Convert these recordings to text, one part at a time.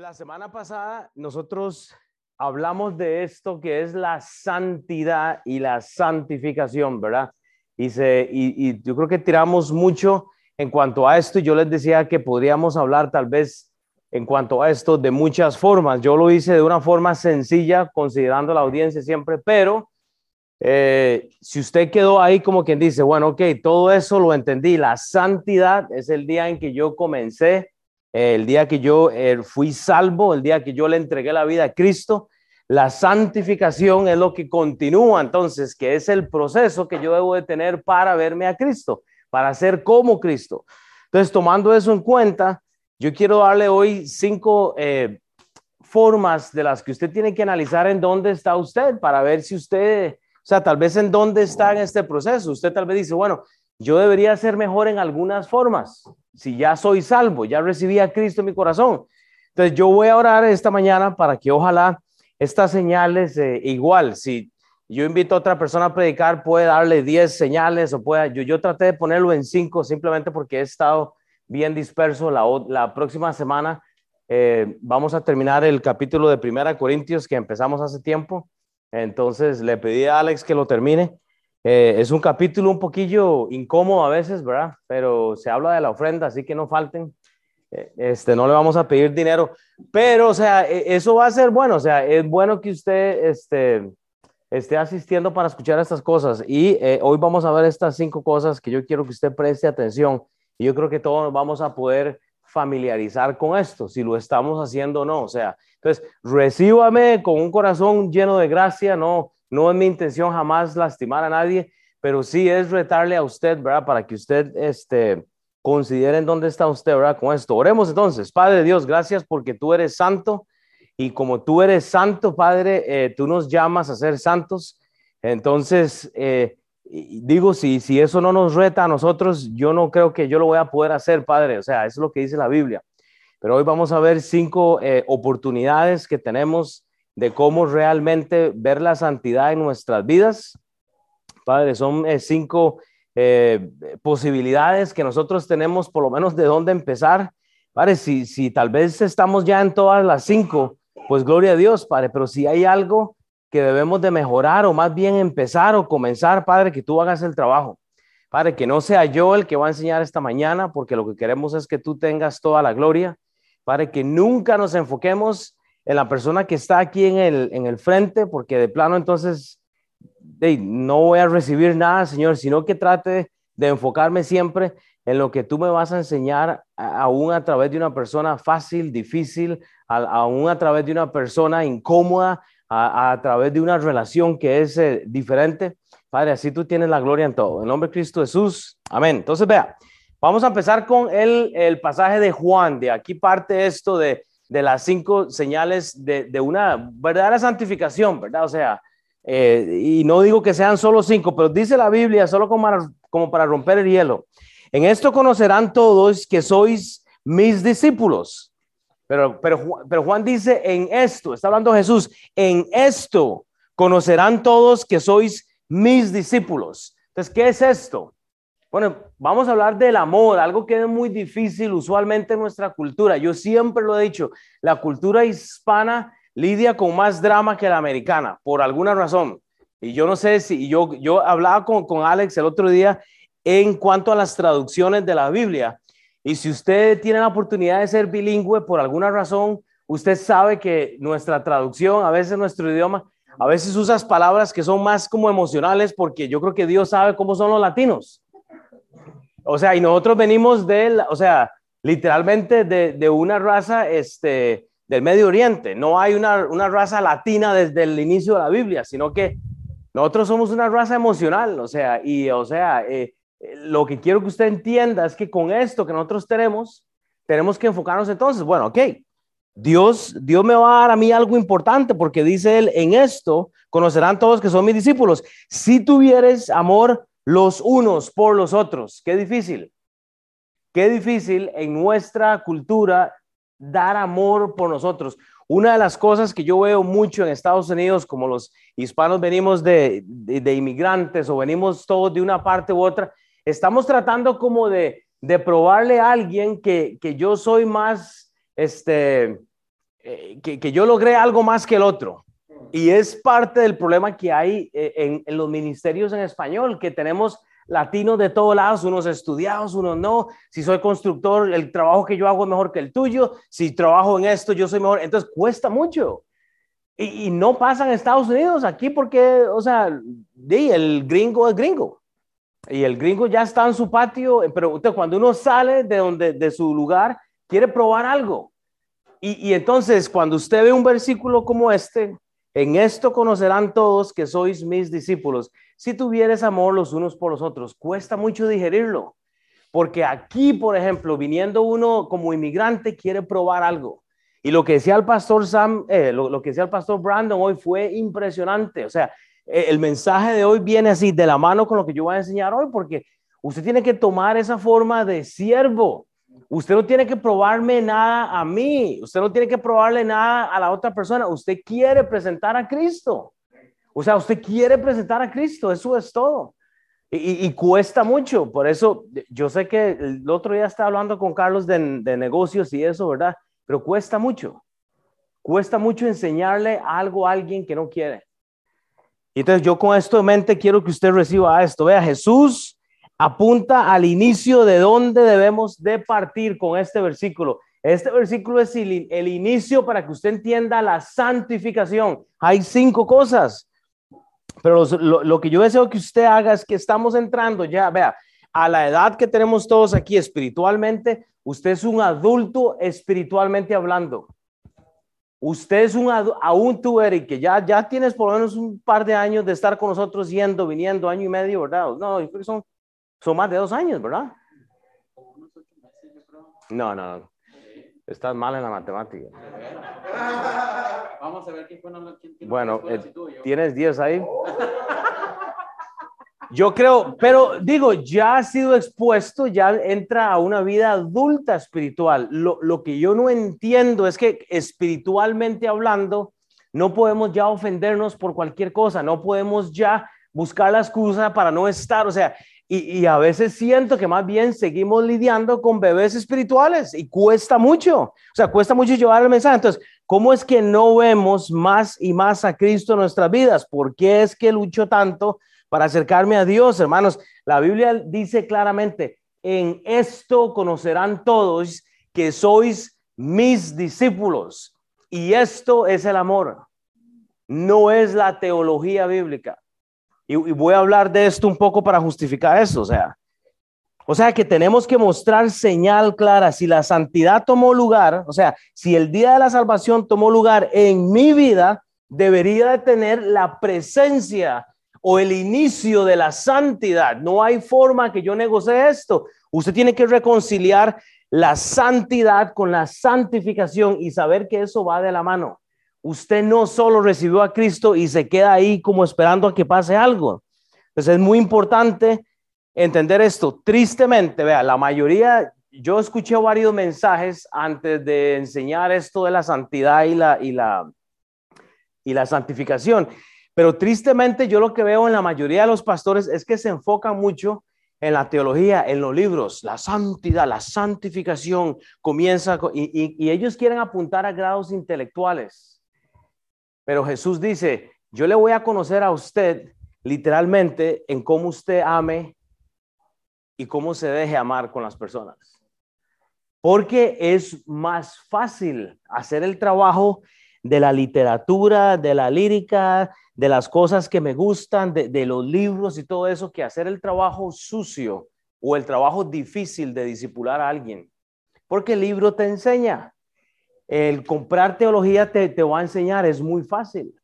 la semana pasada nosotros hablamos de esto que es la santidad y la santificación, ¿verdad? Y, yo creo que tiramos mucho en cuanto a esto yo les decía que podríamos hablar tal vez en cuanto a esto de muchas formas. Yo lo hice de una forma sencilla, considerando la audiencia siempre, pero eh, si usted quedó ahí como quien dice, bueno, ok, todo eso lo entendí, la santidad es el día en que yo comencé el día que yo eh, fui salvo, el día que yo le entregué la vida a Cristo, la santificación es lo que continúa entonces, que es el proceso que yo debo de tener para verme a Cristo, para ser como Cristo. Entonces, tomando eso en cuenta, yo quiero darle hoy cinco eh, formas de las que usted tiene que analizar en dónde está usted para ver si usted, o sea, tal vez en dónde está en este proceso. Usted tal vez dice, bueno, yo debería ser mejor en algunas formas. Si ya soy salvo, ya recibí a Cristo en mi corazón. Entonces yo voy a orar esta mañana para que ojalá estas señales, eh, igual, si yo invito a otra persona a predicar, puede darle 10 señales o pueda, yo, traté de ponerlo en 5 simplemente porque he estado bien disperso. La, la próxima semana eh, vamos a terminar el capítulo de Primera Corintios que empezamos hace tiempo. Entonces le pedí a Alex que lo termine. Eh, es un capítulo un poquillo incómodo a veces, ¿verdad? Pero se habla de la ofrenda, así que no falten. Eh, este, no le vamos a pedir dinero, pero, o sea, e, eso va a ser bueno, o sea, es bueno que usted este, esté asistiendo para escuchar estas cosas. Y eh, hoy vamos a ver estas cinco cosas que yo quiero que usted preste atención. Y yo creo que todos vamos a poder familiarizar con esto, si lo estamos haciendo o no. O sea, entonces, recíbame con un corazón lleno de gracia, no, no es mi intención jamás lastimar a nadie, pero sí es retarle a usted, ¿verdad? Para que usted este, considere en dónde está usted, ¿verdad? Con esto. Oremos entonces. Padre Dios, gracias porque tú eres santo y como tú eres santo, Padre, eh, tú nos llamas a ser santos. Entonces, eh, digo, si, si eso no nos reta a nosotros, yo no creo que yo lo voy a poder hacer, Padre. O sea, es lo que dice la Biblia. Pero hoy vamos a ver cinco eh, oportunidades que tenemos de cómo realmente ver la santidad en nuestras vidas. Padre, son eh, cinco eh, posibilidades que nosotros tenemos, por lo menos de dónde empezar. Padre, si, si tal vez estamos ya en todas las cinco, pues gloria a Dios, Padre, pero si hay algo que debemos de mejorar o más bien empezar o comenzar, Padre, que tú hagas el trabajo. Padre, que no sea yo el que va a enseñar esta mañana, porque lo que queremos es que tú tengas toda la gloria. Padre, que nunca nos enfoquemos en la persona que está aquí en el, en el frente, porque de plano entonces no voy a recibir nada, Señor, sino que trate de enfocarme siempre en lo que tú me vas a enseñar, aún a través de una persona fácil, difícil, aún a través de una persona incómoda, a, través de una relación que es eh, diferente. Padre, así tú tienes la gloria en todo. En nombre de Cristo Jesús. Amén. Entonces, vea, vamos a empezar con el, el pasaje de Juan. De aquí parte esto de de las cinco señales de, de una verdadera santificación, ¿verdad? O sea, eh, y no digo que sean solo cinco, pero dice la Biblia, solo como como para romper el hielo. En esto conocerán todos que sois mis discípulos. Pero, pero, pero Juan dice en esto, está hablando Jesús, en esto conocerán todos que sois mis discípulos. Entonces, ¿qué es esto? Bueno, vamos a hablar del amor, algo que es muy difícil usualmente en nuestra cultura. Yo siempre lo he dicho, la cultura hispana lidia con más drama que la americana, por alguna razón. Y yo no sé si yo, yo hablaba con, con Alex el otro día en cuanto a las traducciones de la Biblia. Y si usted tiene la oportunidad de ser bilingüe por alguna razón, usted sabe que nuestra traducción, a veces nuestro idioma, a veces usas palabras que son más como emocionales porque yo creo que Dios sabe cómo son los latinos. O sea, y nosotros venimos de, o sea, literalmente de, de, una raza este, del Medio Oriente. No hay una, una, raza latina desde el inicio de la Biblia, sino que nosotros somos una raza emocional. O sea, y o sea, eh, lo que quiero que usted entienda es que con esto que nosotros tenemos, tenemos que enfocarnos entonces, bueno, ok, Dios, Dios me va a dar a mí algo importante porque dice él, en esto conocerán todos que son mis discípulos. Si tuvieres amor los unos por los otros. Qué difícil. Qué difícil en nuestra cultura dar amor por nosotros. Una de las cosas que yo veo mucho en Estados Unidos, como los hispanos venimos de, de, inmigrantes o venimos todos de una parte u otra, estamos tratando como de, de probarle a alguien que, que yo soy más, este, eh, que, yo logré algo más que el otro. Y es parte del problema que hay eh, en, los ministerios en español, que tenemos latinos de todos lados, unos estudiados, unos no. Si soy constructor, el trabajo que yo hago es mejor que el tuyo. Si trabajo en esto, yo soy mejor. Entonces cuesta mucho. Y, no pasa en Estados Unidos aquí porque, o sea, el gringo es gringo. Y el gringo ya está en su patio, pero cuando uno sale de, donde, de su lugar, quiere probar algo. Y entonces, cuando usted ve un versículo como este, en esto conocerán todos que sois mis discípulos. Si tuvieres amor los unos por los otros, cuesta mucho digerirlo. Porque aquí, por ejemplo, viniendo uno como inmigrante, quiere probar algo. Y lo que decía el pastor Sam, eh, lo, que decía el pastor Brandon hoy fue impresionante. O sea, eh, el mensaje de hoy viene así de la mano con lo que yo voy a enseñar hoy, porque usted tiene que tomar esa forma de siervo. Usted no tiene que probarme nada a mí. Usted no tiene que probarle nada a la otra persona. Usted quiere presentar a Cristo. O sea, usted quiere presentar a Cristo. Eso es todo. Y, cuesta mucho. Por eso, yo sé que el otro día estaba hablando con Carlos de, negocios y eso, ¿verdad? pero cuesta mucho. Cuesta mucho enseñarle algo a alguien que no quiere. Entonces yo con esto en mente quiero que usted reciba esto. Vea, Jesús apunta al inicio de dónde debemos de partir con este versículo. Este versículo es el, inicio para que usted entienda la santificación. Hay cinco cosas, pero lo, que yo deseo que usted haga es que estamos entrando ya, vea, a la edad que tenemos todos aquí espiritualmente, Usted es un adulto espiritualmente hablando. Usted es un tú, Eric, que ya, ya tienes por lo menos un par de años de estar con nosotros yendo, viniendo, año y medio, ¿verdad? No, yo son, son más de dos años, ¿verdad? No, no, estás mal en la matemática. Vamos a ver quién fue. bueno, eh, tienes 10 ahí. Yo creo, pero digo, ya ha sido expuesto, ya entra a una vida adulta espiritual. Lo, lo, que yo no entiendo es que espiritualmente hablando, no podemos ya ofendernos por cualquier cosa, no podemos ya buscar la excusa para no estar, o sea, y, a veces siento que más bien seguimos lidiando con bebés espirituales y cuesta mucho, o sea, cuesta mucho llevar el mensaje. Entonces, ¿cómo es que no vemos más y más a Cristo en nuestras vidas? ¿Por qué es que lucho tanto para acercarme a Dios, hermanos. La Biblia dice claramente, en esto conocerán todos que sois mis discípulos. Y esto es el amor, no es la teología bíblica. Y, voy a hablar de esto un poco para justificar eso, o sea. O sea que tenemos que mostrar señal clara. Si la santidad tomó lugar, o sea, si el día de la salvación tomó lugar en mi vida, debería de tener la presencia o el inicio de la santidad. No hay forma que yo negocie esto. Usted tiene que reconciliar la santidad con la santificación y saber que eso va de la mano. Usted no solo recibió a Cristo y se queda ahí como esperando a que pase algo. Entonces es muy importante entender esto. Tristemente, vea, la mayoría, yo escuché varios mensajes antes de enseñar esto de la santidad y la, y la, y la santificación. Pero tristemente yo lo que veo en la mayoría de los pastores es que se enfocan mucho en la teología, en los libros, la santidad, la santificación comienza y, y, ellos quieren apuntar a grados intelectuales. Pero Jesús dice, yo le voy a conocer a usted literalmente en cómo usted ame y cómo se deje amar con las personas. Porque es más fácil hacer el trabajo de la literatura, de la lírica, de las cosas que me gustan, de, los libros y todo eso, que hacer el trabajo sucio o el trabajo difícil de disipular a alguien. Porque el libro te enseña. El comprar teología te, te va a enseñar, es muy fácil.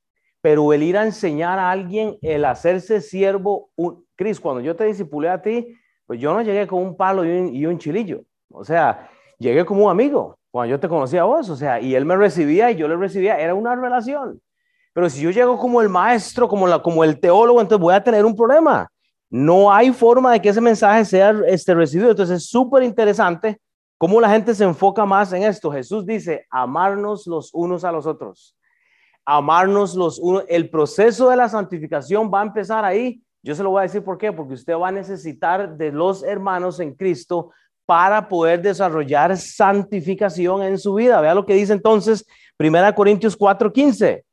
Pero el ir a enseñar a alguien, el hacerse siervo, Cris, cuando yo te disipulé a ti, pues yo no llegué con un palo y un, un chilillo. O sea, llegué como un amigo cuando yo te conocía a vos. O sea, y él me recibía y yo le recibía. Era una relación. Pero si yo llego como el maestro, como, la, como el teólogo, entonces voy a tener un problema. No hay forma de que ese mensaje sea este, recibido. Entonces es súper interesante cómo la gente se enfoca más en esto. Jesús dice, amarnos los unos a los otros. Amarnos los unos. El proceso de la santificación va a empezar ahí. Yo se lo voy a decir por qué. Porque usted va a necesitar de los hermanos en Cristo para poder desarrollar santificación en su vida. Vea lo que dice entonces 1 Corintios 4:15.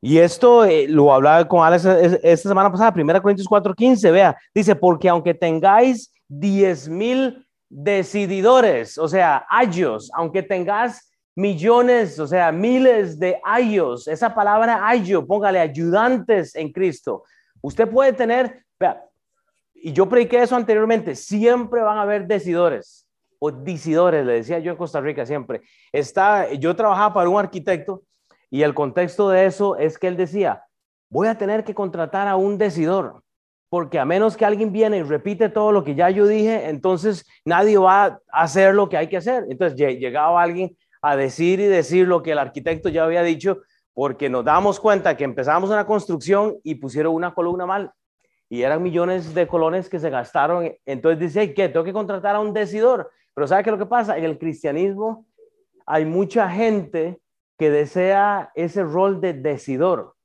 Y esto eh, lo hablaba con Alex esta semana pasada, 1 Corintios 4:15, vea, dice, porque aunque tengáis 10 mil decididores, o sea, ayos, aunque tengas millones, o sea, miles de ayos, esa palabra ayo, póngale ayudantes en Cristo. Usted puede tener, y yo prediqué eso anteriormente, siempre van a haber decidores o decidores, le decía yo en Costa Rica siempre. Está, yo trabajaba para un arquitecto y el contexto de eso es que él decía, voy a tener que contratar a un decidor, porque a menos que alguien viene y repite todo lo que ya yo dije, entonces nadie va a hacer lo que hay que hacer. Entonces llegaba alguien a decir y decir lo que el arquitecto ya había dicho, porque nos damos cuenta que empezamos una construcción y pusieron una columna mal y eran millones de colones que se gastaron. Entonces dice, ¿qué? Tengo que contratar a un decidor. Pero ¿sabe qué lo que pasa? En el cristianismo hay mucha gente que desea ese rol de decidor.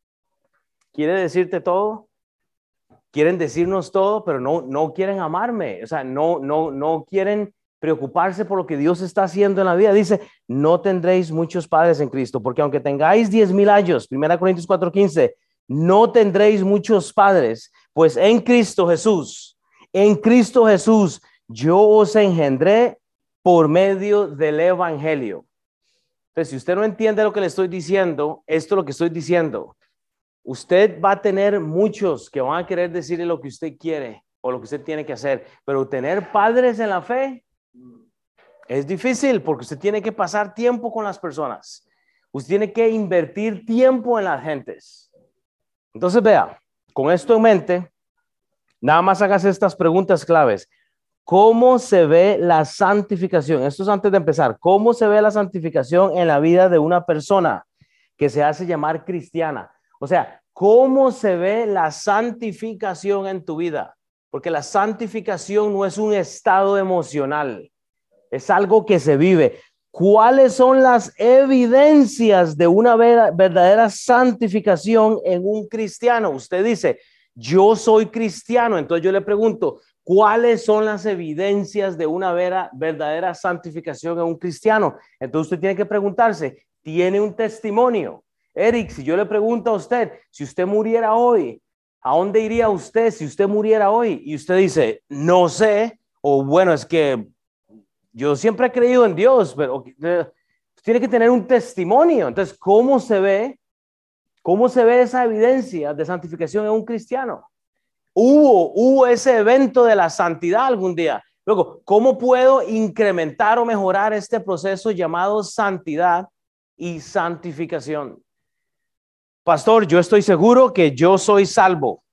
Quiere decirte todo, quieren decirnos todo, pero no, no quieren amarme, o sea, no, no, no quieren preocuparse por lo que Dios está haciendo en la vida. Dice, no tendréis muchos padres en Cristo, porque aunque tengáis diez mil años, 1 Corintios 4:15, no tendréis muchos padres, pues en Cristo Jesús, en Cristo Jesús, yo os engendré por medio del Evangelio. Entonces, si usted no entiende lo que le estoy diciendo, esto es lo que estoy diciendo. Usted va a tener muchos que van a querer decirle lo que usted quiere o lo que usted tiene que hacer, pero tener padres en la fe es difícil porque usted tiene que pasar tiempo con las personas. Usted tiene que invertir tiempo en las gentes. Entonces, vea, con esto en mente, nada más hagas estas preguntas claves. ¿Cómo se ve la santificación? Esto es antes de empezar. ¿Cómo se ve la santificación en la vida de una persona que se hace llamar cristiana? O sea, ¿cómo se ve la santificación en tu vida? Porque la santificación no es un estado emocional, es algo que se vive. ¿Cuáles son las evidencias de una verdadera santificación en un cristiano? Usted dice, yo soy cristiano, entonces yo le pregunto, ¿Cuáles son las evidencias de una verdadera santificación en un cristiano? Entonces usted tiene que preguntarse, ¿tiene un testimonio? Eric, si yo le pregunto a usted, si usted muriera hoy, ¿a dónde iría usted si usted muriera hoy? Y usted dice, no sé, o bueno, es que yo siempre he creído en Dios, pero tiene que tener un testimonio. Entonces, ¿cómo se ve? ¿Cómo se ve esa evidencia de santificación en un cristiano? Hubo, hubo ese evento de la santidad algún día. Luego, ¿cómo puedo incrementar o mejorar este proceso llamado santidad y santificación? Pastor, yo estoy seguro que yo soy salvo.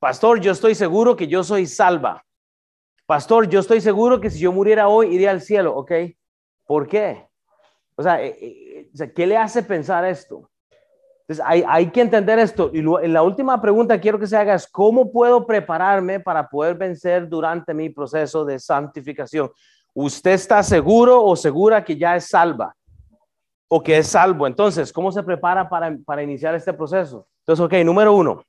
Pastor, yo estoy seguro que yo soy salva. Pastor, yo estoy seguro que si yo muriera hoy iría al cielo, ¿ok? ¿Por qué? O sea, eh, eh, ¿qué le hace pensar esto? Entonces, hay, que entender esto. Y la última pregunta quiero que se haga es, ¿cómo puedo prepararme para poder vencer durante mi proceso de santificación? ¿Usted está seguro o segura que ya es salva? O que es salvo. Entonces, ¿cómo se prepara para, para iniciar este proceso? Entonces, ok, número uno.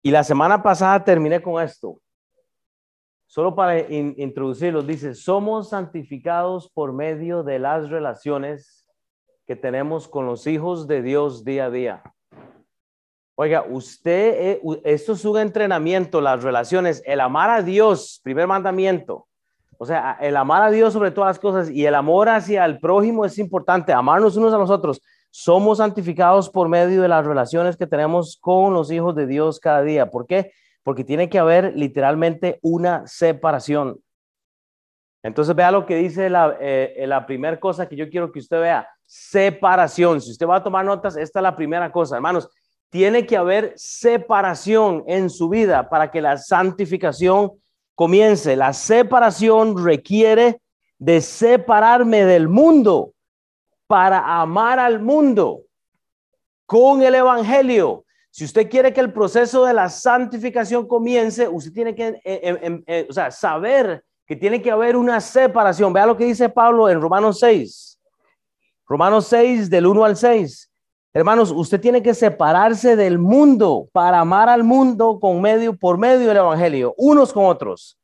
Y la semana pasada terminé con esto. Solo para introducirlo, dice, somos santificados por medio de las relaciones que tenemos con los hijos de Dios día a día. Oiga, usted, eh, esto es un entrenamiento, las relaciones, el amar a Dios, primer mandamiento. O sea, el amar a Dios sobre todas las cosas y el amor hacia el prójimo es importante, amarnos unos a nosotros. Somos santificados por medio de las relaciones que tenemos con los hijos de Dios cada día. ¿Por qué? Porque tiene que haber literalmente una separación. Entonces vea lo que dice la, eh, la primera cosa que yo quiero que usted vea separación. Si usted va a tomar notas, esta es la primera cosa, hermanos. Tiene que haber separación en su vida para que la santificación comience. La separación requiere de separarme del mundo para amar al mundo con el Evangelio. Si usted quiere que el proceso de la santificación comience, usted tiene que eh, eh, eh, saber que tiene que haber una separación. Vea lo que dice Pablo en Romanos 6. Romanos 6, del 1 al 6. Hermanos, usted tiene que separarse del mundo para amar al mundo con medio por medio del evangelio, unos con otros.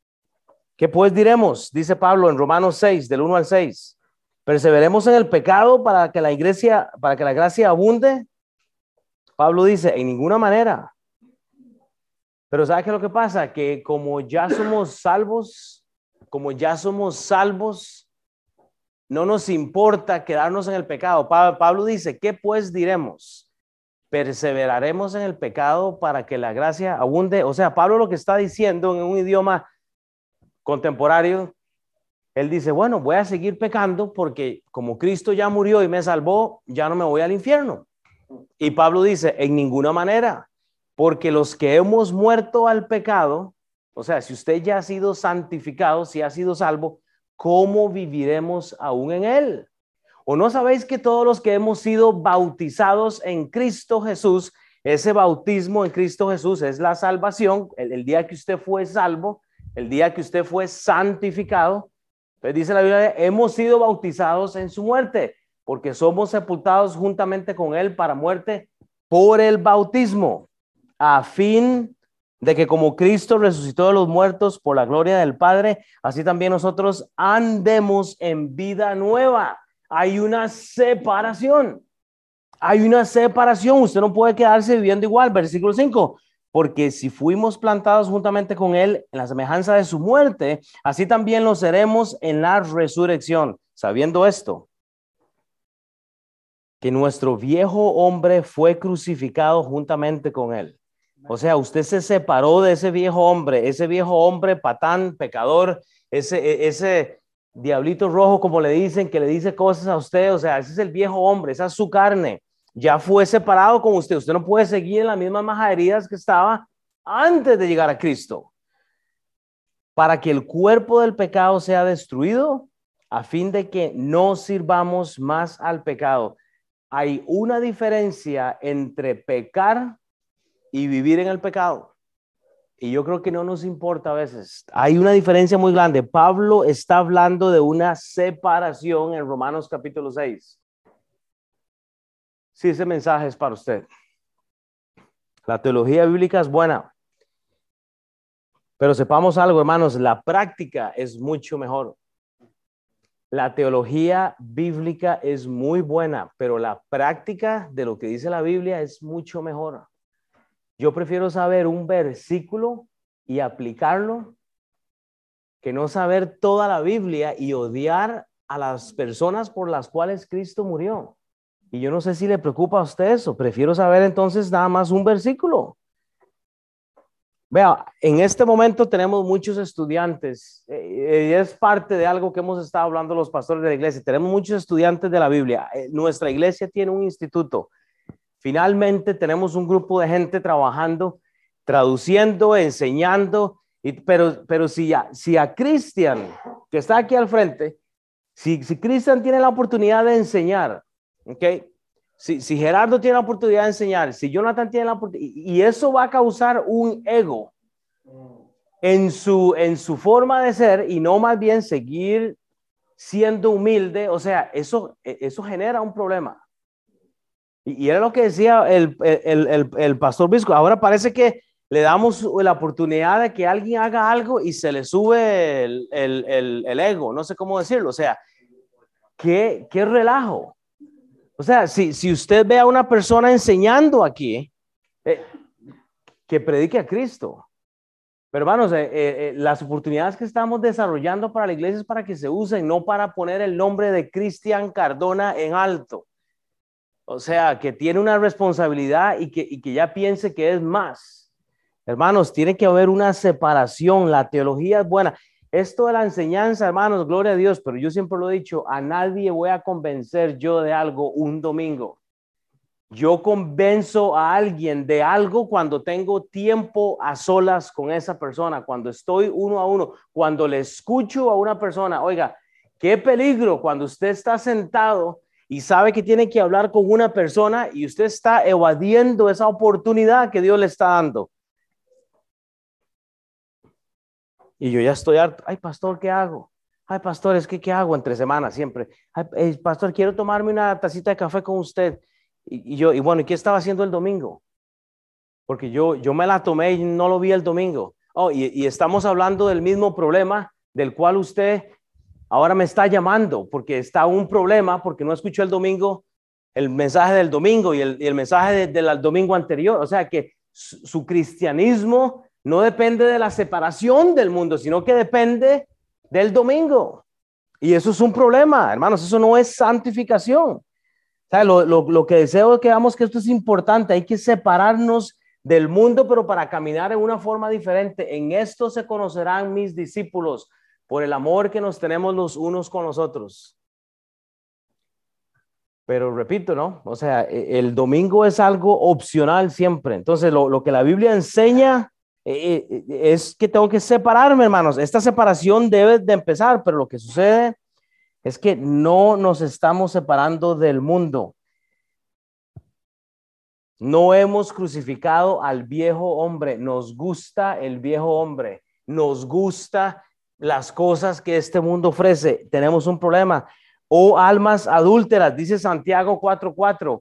¿Qué pues diremos? Dice Pablo en Romanos 6, del 1 al 6. Perseveremos en el pecado para que la iglesia, para que la gracia abunde. Pablo dice, en ninguna manera. Pero ¿sabe qué es lo que pasa? Que como ya somos salvos, como ya somos salvos, no nos importa quedarnos en el pecado. Pablo dice, ¿qué pues diremos? Perseveraremos en el pecado para que la gracia abunde. O sea, Pablo lo que está diciendo en un idioma contemporáneo, él dice, bueno, voy a seguir pecando porque como Cristo ya murió y me salvó, ya no me voy al infierno. Y Pablo dice, en ninguna manera. Porque los que hemos muerto al pecado, o sea, si usted ya ha sido santificado, si ha sido salvo, ¿cómo viviremos aún en él? ¿O no sabéis que todos los que hemos sido bautizados en Cristo Jesús, ese bautismo en Cristo Jesús es la salvación, el, día que usted fue salvo, el día que usted fue santificado, pues dice la Biblia, hemos sido bautizados en su muerte, porque somos sepultados juntamente con él para muerte por el bautismo a fin de que como Cristo resucitó de los muertos por la gloria del Padre, así también nosotros andemos en vida nueva. Hay una separación. Hay una separación. Usted no puede quedarse viviendo igual. Versículo 5. Porque si fuimos plantados juntamente con Él en la semejanza de su muerte, así también lo seremos en la resurrección. Sabiendo esto, que nuestro viejo hombre fue crucificado juntamente con Él o sea, usted se separó de ese viejo hombre, ese viejo hombre patán, pecador, ese, e, ese diablito rojo, como le dicen, que le dice cosas a usted. O sea, ese es el viejo hombre, esa es su carne. Ya fue separado con usted. Usted no puede seguir en las mismas majaderías que estaba antes de llegar a Cristo. Para que el cuerpo del pecado sea destruido, a fin de que no sirvamos más al pecado. Hay una diferencia entre pecar y vivir en el pecado. Y yo creo que no nos importa a veces. Hay una diferencia muy grande. Pablo está hablando de una separación en Romanos capítulo 6. Sí, ese mensaje es para usted. La teología bíblica es buena. Pero sepamos algo, hermanos, la práctica es mucho mejor. La teología bíblica es muy buena, pero la práctica de lo que dice la Biblia es mucho mejor. Yo prefiero saber un versículo y aplicarlo que no saber toda la Biblia y odiar a las personas por las cuales Cristo murió. Y yo no sé si le preocupa a usted eso. Prefiero saber entonces nada más un versículo. Vea, en este momento tenemos muchos estudiantes eh, es parte de algo que hemos estado hablando los pastores de la iglesia. Tenemos muchos estudiantes de la Biblia. Eh, nuestra iglesia tiene un instituto Finalmente tenemos un grupo de gente trabajando, traduciendo, enseñando, pero, pero si, a, si a Cristian, que está aquí al frente, si, si Cristian tiene la oportunidad de enseñar, ¿ok? Si, si Gerardo tiene la oportunidad de enseñar, si Jonathan tiene la oportunidad, y eso va a causar un ego en su, en su forma de ser y no más bien seguir siendo humilde, o sea, eso, eso genera un problema. Y, era lo que decía el, el, el, pastor Bisco. Ahora parece que le damos la oportunidad de que alguien haga algo y se le sube el, ego, no sé cómo decirlo. O sea, qué, qué relajo. O sea, si, si usted ve a una persona enseñando aquí, eh, que predique a Cristo. Pero hermanos, eh, eh, las oportunidades que estamos desarrollando para la iglesia es para que se usen, no para poner el nombre de Cristian Cardona en alto. O sea, que tiene una responsabilidad y que, y que ya piense que es más. Hermanos, tiene que haber una separación. La teología es buena. Esto de la enseñanza, hermanos, gloria a Dios, pero yo siempre lo he dicho, a nadie voy a convencer yo de algo un domingo. Yo convenzo a alguien de algo cuando tengo tiempo a solas con esa persona, cuando estoy uno a uno, cuando le escucho a una persona, oiga, qué peligro cuando usted está sentado y sabe que tiene que hablar con una persona y usted está evadiendo esa oportunidad que Dios le está dando. Y yo ya estoy harto. Ay, pastor, ¿qué hago? Ay, pastor, es que ¿qué hago entre semanas siempre? Ay, pastor, quiero tomarme una tacita de café con usted. Y, yo, y bueno, ¿y qué estaba haciendo el domingo? Porque yo, yo me la tomé y no lo vi el domingo. Oh, y estamos hablando del mismo problema del cual usted ahora me está llamando porque está un problema porque no escuchó el domingo, el mensaje del domingo y el, mensaje del domingo anterior. O sea que su, cristianismo no depende de la separación del mundo, sino que depende del domingo. Y eso es un problema, hermanos, eso no es santificación. O lo, lo, que deseo es que veamos que esto es importante, hay que separarnos del mundo, pero para caminar en una forma diferente. En esto se conocerán mis discípulos por el amor que nos tenemos los unos con los otros. Pero repito, ¿no? O sea, e, el domingo es algo opcional siempre. Entonces, lo, que la Biblia enseña eh, eh, es que tengo que separarme, hermanos. Esta separación debe de empezar, pero lo que sucede es que no nos estamos separando del mundo. No hemos crucificado al viejo hombre. Nos gusta el viejo hombre. Nos gusta las cosas que este mundo ofrece, tenemos un problema. O almas adúlteras, dice Santiago 4:4.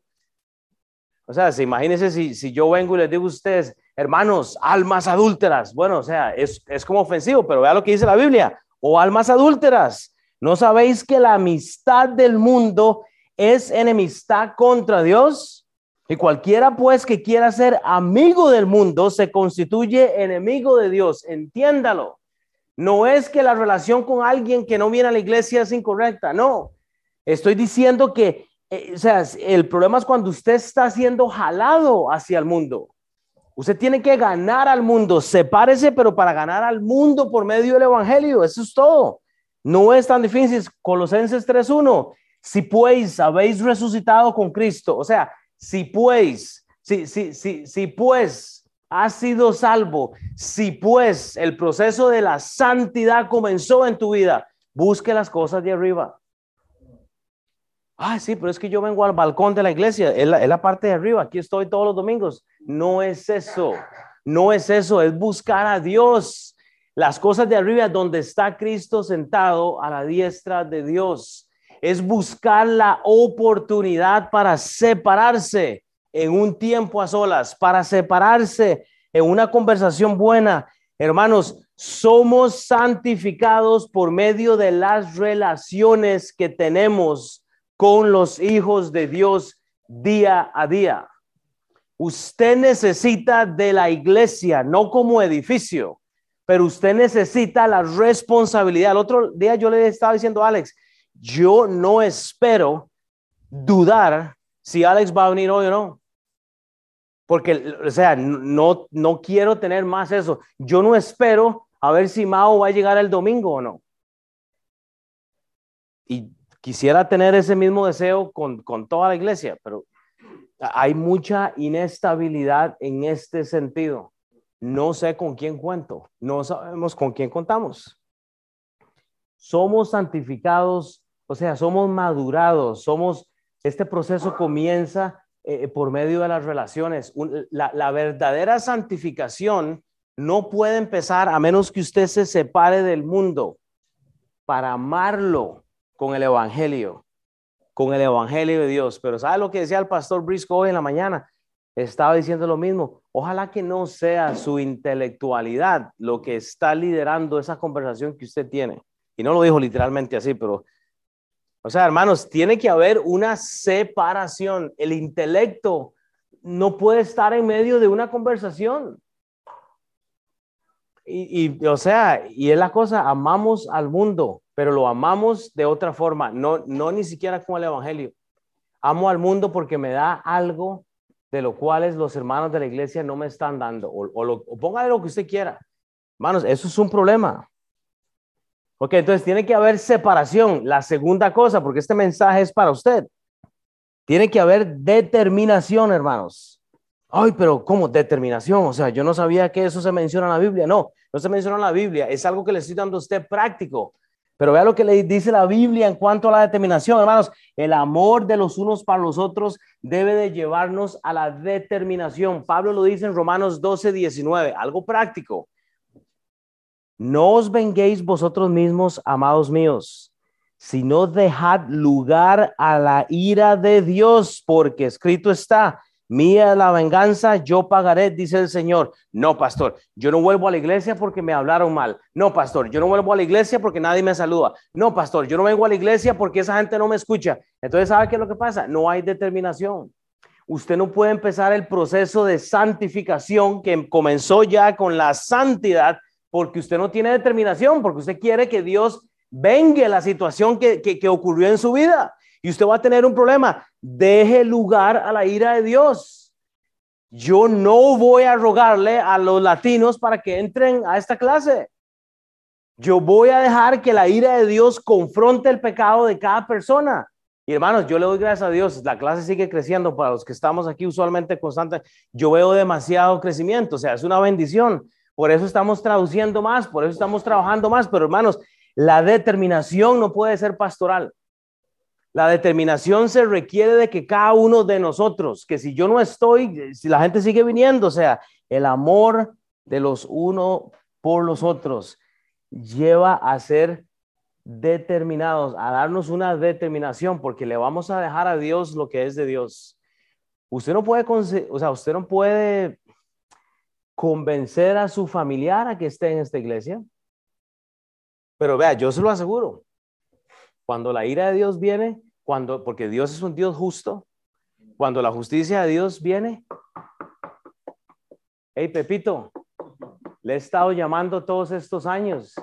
O sea, se imagínense si, si yo vengo y les digo a ustedes, hermanos, almas adúlteras. Bueno, o sea, es, es como ofensivo, pero vea lo que dice la Biblia. O almas adúlteras. ¿No sabéis que la amistad del mundo es enemistad contra Dios? Y cualquiera pues que quiera ser amigo del mundo se constituye enemigo de Dios. Entiéndalo. No es que la relación con alguien que no viene a la iglesia es incorrecta, no. Estoy diciendo que, eh, o sea, el problema es cuando usted está siendo jalado hacia el mundo. Usted tiene que ganar al mundo, sepárese, pero para ganar al mundo por medio del evangelio, eso es todo. No es tan difícil. Colosenses 3:1. Si pues habéis resucitado con Cristo, o sea, si pues, si, si, si, si pues has sido salvo. Si pues el proceso de la santidad comenzó en tu vida, busque las cosas de arriba. Ah, sí, pero es que yo vengo al balcón de la iglesia, es la, la parte de arriba, aquí estoy todos los domingos. No es eso, no es eso, es buscar a Dios. Las cosas de arriba donde está Cristo sentado a la diestra de Dios. Es buscar la oportunidad para separarse en un tiempo a solas, para separarse en una conversación buena. Hermanos, somos santificados por medio de las relaciones que tenemos con los hijos de Dios día a día. Usted necesita de la iglesia, no como edificio, pero usted necesita la responsabilidad. El otro día yo le estaba diciendo a Alex, yo no espero dudar si Alex va a venir hoy o no. Porque, o sea, no, no quiero tener más eso. Yo no espero a ver si Mao va a llegar el domingo o no. Y quisiera tener ese mismo deseo con, con toda la iglesia, pero hay mucha inestabilidad en este sentido. No sé con quién cuento, no sabemos con quién contamos. Somos santificados, o sea, somos madurados, somos, este proceso comienza eh, por medio de las relaciones. la, verdadera santificación no puede empezar a menos que usted se separe del mundo para amarlo con el Evangelio, con el Evangelio de Dios. Pero ¿sabe lo que decía el pastor Briscoe hoy en la mañana? Estaba diciendo lo mismo. Ojalá que no sea su intelectualidad lo que está liderando esa conversación que usted tiene. Y no lo dijo literalmente así, pero o sea, hermanos, tiene que haber una separación. El intelecto no puede estar en medio de una conversación. Y, o sea, y es la cosa, amamos al mundo, pero lo amamos de otra forma, no, no ni siquiera con el Evangelio. Amo al mundo porque me da algo de lo cual los hermanos de la iglesia no me están dando, o, o, lo, o póngale lo que usted quiera. Hermanos, eso es un problema. Ok, entonces tiene que haber separación. La segunda cosa, porque este mensaje es para usted. Tiene que haber determinación, hermanos. Ay, pero ¿cómo determinación? O sea, yo no sabía que eso se menciona en la Biblia. No, no se menciona en la Biblia. Es algo que le estoy dando a usted práctico. Pero vea lo que le dice la Biblia en cuanto a la determinación, hermanos. El amor de los unos para los otros debe de llevarnos a la determinación. Pablo lo dice en Romanos 12, 19, algo práctico. No os venguéis vosotros mismos, amados míos, sino dejad lugar a la ira de Dios, porque escrito está, mía la venganza, yo pagaré, dice el Señor. No, pastor, yo no vuelvo a la iglesia porque me hablaron mal. No, pastor, yo no vuelvo a la iglesia porque nadie me saluda. No, pastor, yo no vengo a la iglesia porque esa gente no me escucha. Entonces, ¿sabe qué es lo que pasa? No hay determinación. Usted no puede empezar el proceso de santificación que comenzó ya con la santidad porque usted no tiene determinación, porque usted quiere que Dios venga la situación que, que, ocurrió en su vida y usted va a tener un problema. Deje lugar a la ira de Dios. Yo no voy a rogarle a los latinos para que entren a esta clase. Yo voy a dejar que la ira de Dios confronte el pecado de cada persona. Y hermanos, yo le doy gracias a Dios. La clase sigue creciendo para los que estamos aquí usualmente constantes. Yo veo demasiado crecimiento, o sea, es una bendición. Por eso estamos traduciendo más, por eso estamos trabajando más. Pero hermanos, la determinación no puede ser pastoral. La determinación se requiere de que cada uno de nosotros, que si yo no estoy, si la gente sigue viniendo, o sea, el amor de los uno por los otros lleva a ser determinados, a darnos una determinación, porque le vamos a dejar a Dios lo que es de Dios. Usted no puede, o sea, usted no puede convencer a su familiar a que esté en esta iglesia. Pero vea, yo se lo aseguro. Cuando la ira de Dios viene, cuando, porque Dios es un Dios justo, cuando la justicia de Dios viene, hey Pepito, le he estado llamando todos estos años.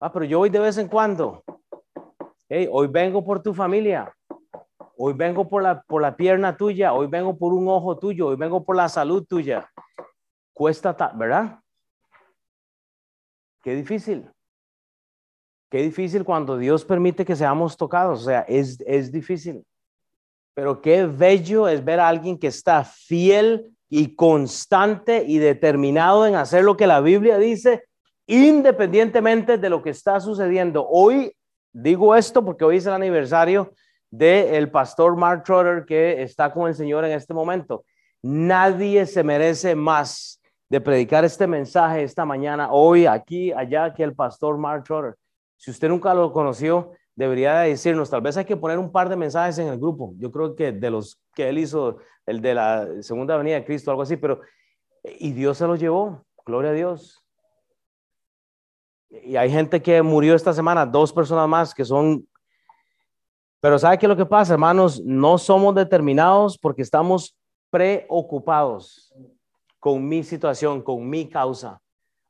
Ah, pero yo voy de vez en cuando. Hey, hoy vengo por tu familia. Hoy vengo por la, por la pierna tuya. Hoy vengo por un ojo tuyo. Hoy vengo por la salud tuya. Cuesta, ¿verdad? Qué difícil. Qué difícil cuando Dios permite que seamos tocados. O sea, es, es difícil. Pero qué bello es ver a alguien que está fiel y constante y determinado en hacer lo que la Biblia dice, independientemente de lo que está sucediendo. Hoy digo esto porque hoy es el aniversario del pastor Mark Trotter que está con el Señor en este momento. Nadie se merece más de predicar este mensaje esta mañana, hoy, aquí, allá, que el pastor Mark Trotter. Si usted nunca lo conoció, debería decirnos, tal vez hay que poner un par de mensajes en el grupo. Yo creo que de los que él hizo, el de la segunda venida de Cristo, algo así, pero, y Dios se lo llevó, gloria a Dios. Y hay gente que murió esta semana, dos personas más que son, pero ¿sabe qué es lo que pasa, hermanos? No somos determinados porque estamos preocupados con mi situación, con mi causa.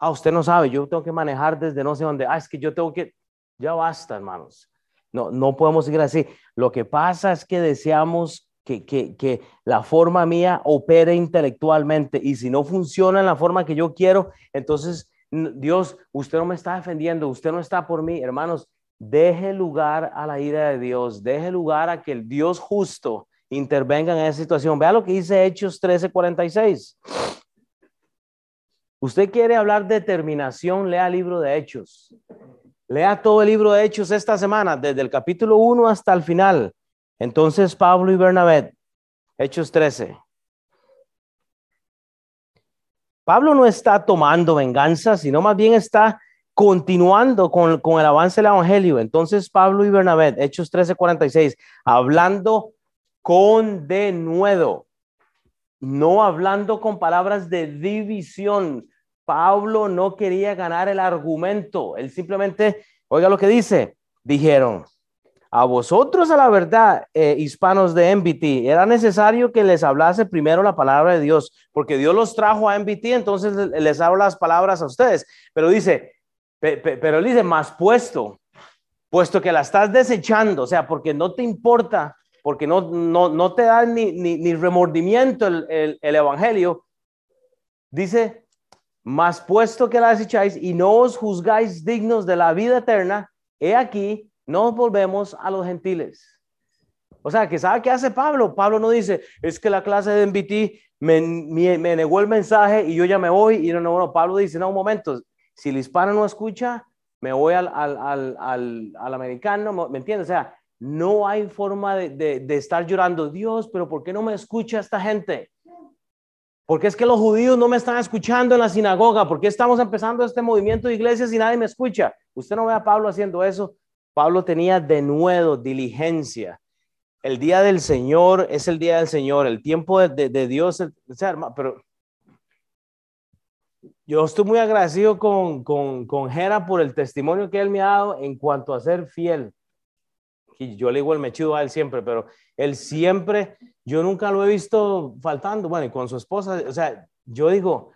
Ah, usted no sabe, yo tengo que manejar desde no sé dónde. Ah, es que yo tengo que, ya basta, hermanos. No, no podemos seguir así. Lo que pasa es que deseamos que, que, que, la forma mía opere intelectualmente y si no funciona en la forma que yo quiero, entonces, Dios, usted no me está defendiendo, usted no está por mí, hermanos, deje lugar a la ira de Dios, deje lugar a que el Dios justo intervenga en esa situación. Vea lo que dice Hechos 13:46. Usted quiere hablar de determinación, lea el libro de Hechos. Lea todo el libro de Hechos esta semana, desde el capítulo 1 hasta el final. Entonces, Pablo y Bernabé, Hechos 13. Pablo no está tomando venganza, sino más bien está continuando con, con el avance del Evangelio. Entonces, Pablo y Bernabé, Hechos 13, 46, hablando con denuedo, no hablando con palabras de división, Pablo no quería ganar el argumento, él simplemente, oiga lo que dice, dijeron, a vosotros a la verdad, eh, hispanos de MBT, era necesario que les hablase primero la palabra de Dios, porque Dios los trajo a MBT, entonces les hablo las palabras a ustedes, pero dice, pero él dice, más puesto, puesto que la estás desechando, o sea, porque no te importa, porque no, no, no te da ni, ni, remordimiento el, el, el evangelio, dice, mas puesto que la desecháis y no os juzgáis dignos de la vida eterna, he aquí, nos volvemos a los gentiles. O sea, que sabe qué hace Pablo. Pablo no dice, es que la clase de MBT me, negó el mensaje y yo ya me voy. Y no, no, no, Pablo dice, no, un momento, si el hispano no escucha, me voy al, al, al, al, americano, ¿me entiendes? O sea, no hay forma de, de, de estar llorando, Dios, pero ¿por qué no me escucha esta gente? Porque es que los judíos no me están escuchando en la sinagoga. ¿Por qué estamos empezando este movimiento de iglesias y nadie me escucha? Usted no ve a Pablo haciendo eso. Pablo tenía de nuevo diligencia. El día del Señor es el día del Señor, el tiempo de, de, Dios, o sea, pero yo estoy muy agradecido con, con, con Jera por el testimonio que él me ha dado en cuanto a ser fiel. Yo le digo el mechido a él siempre, pero él siempre, yo nunca lo he visto faltando, bueno, y con su esposa, o sea, yo digo,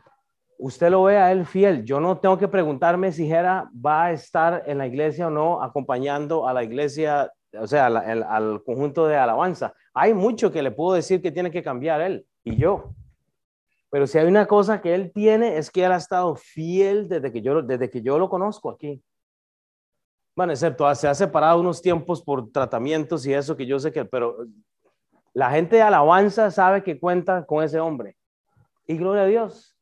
usted lo ve a él fiel, yo no tengo que preguntarme si Jera va a estar en la iglesia o no, acompañando a la iglesia, o sea, al conjunto de alabanza. Hay mucho que le puedo decir que tiene que cambiar él y yo. Pero si hay una cosa que él tiene es que él ha estado fiel desde que yo, desde que yo lo conozco aquí. Bueno, excepto se ha separado unos tiempos por tratamientos y eso que yo sé que, pero la gente de alabanza sabe que cuenta con ese hombre. Y gloria a Dios.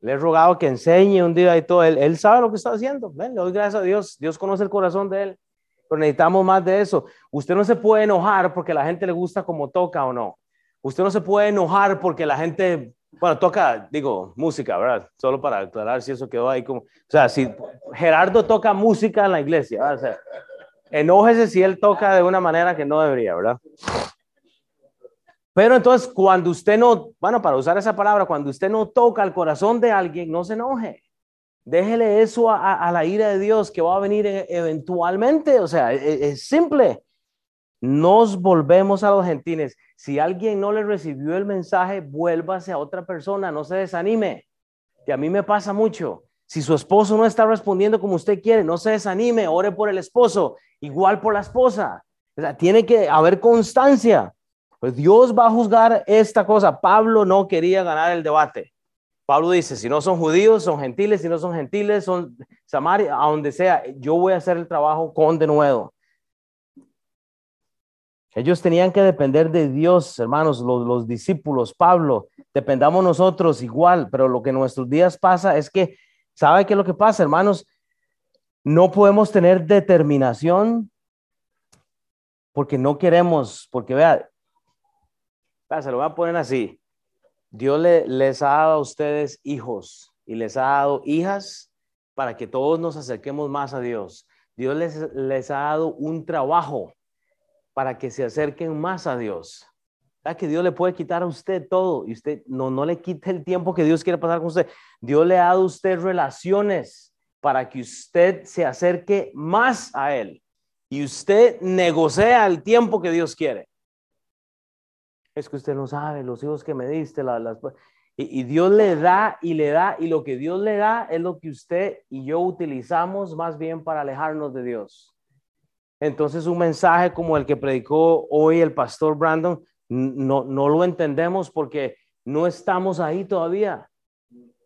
Le he rogado que enseñe un día y todo. Él, él sabe lo que está haciendo. Ven, le doy gracias a Dios. Dios conoce el corazón de él. Pero necesitamos más de eso. Usted no se puede enojar porque la gente le gusta como toca o no. Usted no se puede enojar porque la gente, bueno, toca, digo, música, ¿verdad? Solo para aclarar si eso quedó ahí como, o sea, si Gerardo toca música en la iglesia, ¿verdad? o sea, enójese si él toca de una manera que no debería, ¿verdad? Pero entonces, cuando usted no, bueno, para usar esa palabra, cuando usted no toca el corazón de alguien, no se enoje. Déjele eso a, la ira de Dios que va a venir e, eventualmente. O sea, es, e, es simple. Nos volvemos a los gentiles. Si alguien no le recibió el mensaje, vuélvase a otra persona, no se desanime, que a mí me pasa mucho. Si su esposo no está respondiendo como usted quiere, no se desanime, ore por el esposo, igual por la esposa. O sea, tiene que haber constancia. Pues Dios va a juzgar esta cosa. Pablo no quería ganar el debate. Pablo dice, si no son judíos, son gentiles, si no son gentiles, son Samaria, a donde sea, yo voy a hacer el trabajo con de nuevo. Ellos tenían que depender de Dios, hermanos, los, discípulos, Pablo, dependamos nosotros igual, pero lo que en nuestros días pasa es que, ¿sabe qué es lo que pasa, hermanos? No podemos tener determinación porque no queremos, porque vea, se lo voy a poner así. Dios les ha dado a ustedes hijos y les ha dado hijas para que todos nos acerquemos más a Dios. Dios les, les ha dado un trabajo para que se acerquen más a Dios. que Dios le puede quitar a usted todo y usted no, no le quite el tiempo que Dios quiere pasar con usted. Dios le ha dado a usted relaciones para que usted se acerque más a Él y usted negocia el tiempo que Dios quiere. Es que usted no sabe los hijos que me diste, las, y, y, Dios le da y le da, y lo que Dios le da es lo que usted y yo utilizamos más bien para alejarnos de Dios. Entonces un mensaje como el que predicó hoy el pastor Brandon, no, no lo entendemos porque no estamos ahí todavía.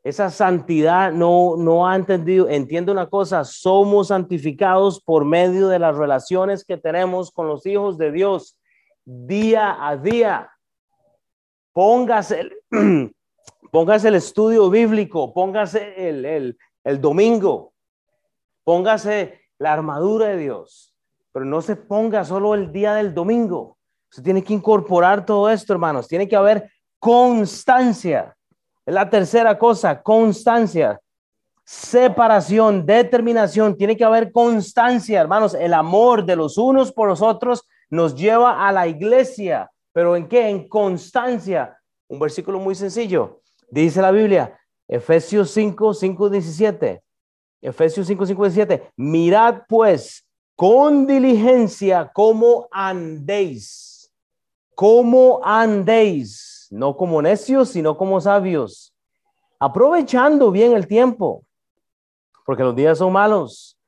Esa santidad no, no ha entendido. Entiende una cosa, somos santificados por medio de las relaciones que tenemos con los hijos de Dios día a día. Póngase el, póngase el estudio bíblico, póngase el, el, el domingo, póngase la armadura de Dios pero no se ponga solo el día del domingo. Se tiene que incorporar todo esto, hermanos. Tiene que haber constancia. Es la tercera cosa, constancia. Separación, determinación. Tiene que haber constancia, hermanos. El amor de los unos por los otros nos lleva a la iglesia. ¿Pero en qué? En constancia. Un versículo muy sencillo. Dice la Biblia, Efesios 5, 5, 17. Efesios 5, 5, 17. Mirad pues con diligencia como andéis, como andéis, no como necios, sino como sabios, aprovechando bien el tiempo, porque los días son malos.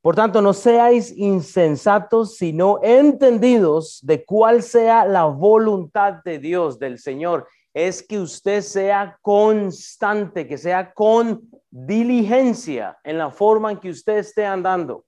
Por tanto, no seáis insensatos, sino entendidos de cuál sea la voluntad de Dios, del Señor. Es que usted sea constante, que sea con diligencia en la forma en que usted esté andando.